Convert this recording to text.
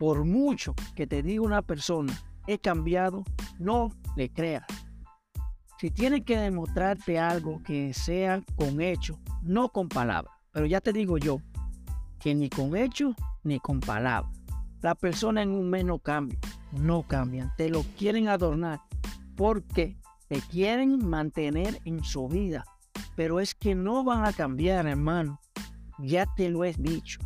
Por mucho que te diga una persona, he cambiado, no le creas. Si tiene que demostrarte algo que sea con hecho, no con palabras. Pero ya te digo yo, que ni con hecho ni con palabras. La persona en un mes no cambia, no cambian, te lo quieren adornar porque te quieren mantener en su vida. Pero es que no van a cambiar, hermano. Ya te lo he dicho.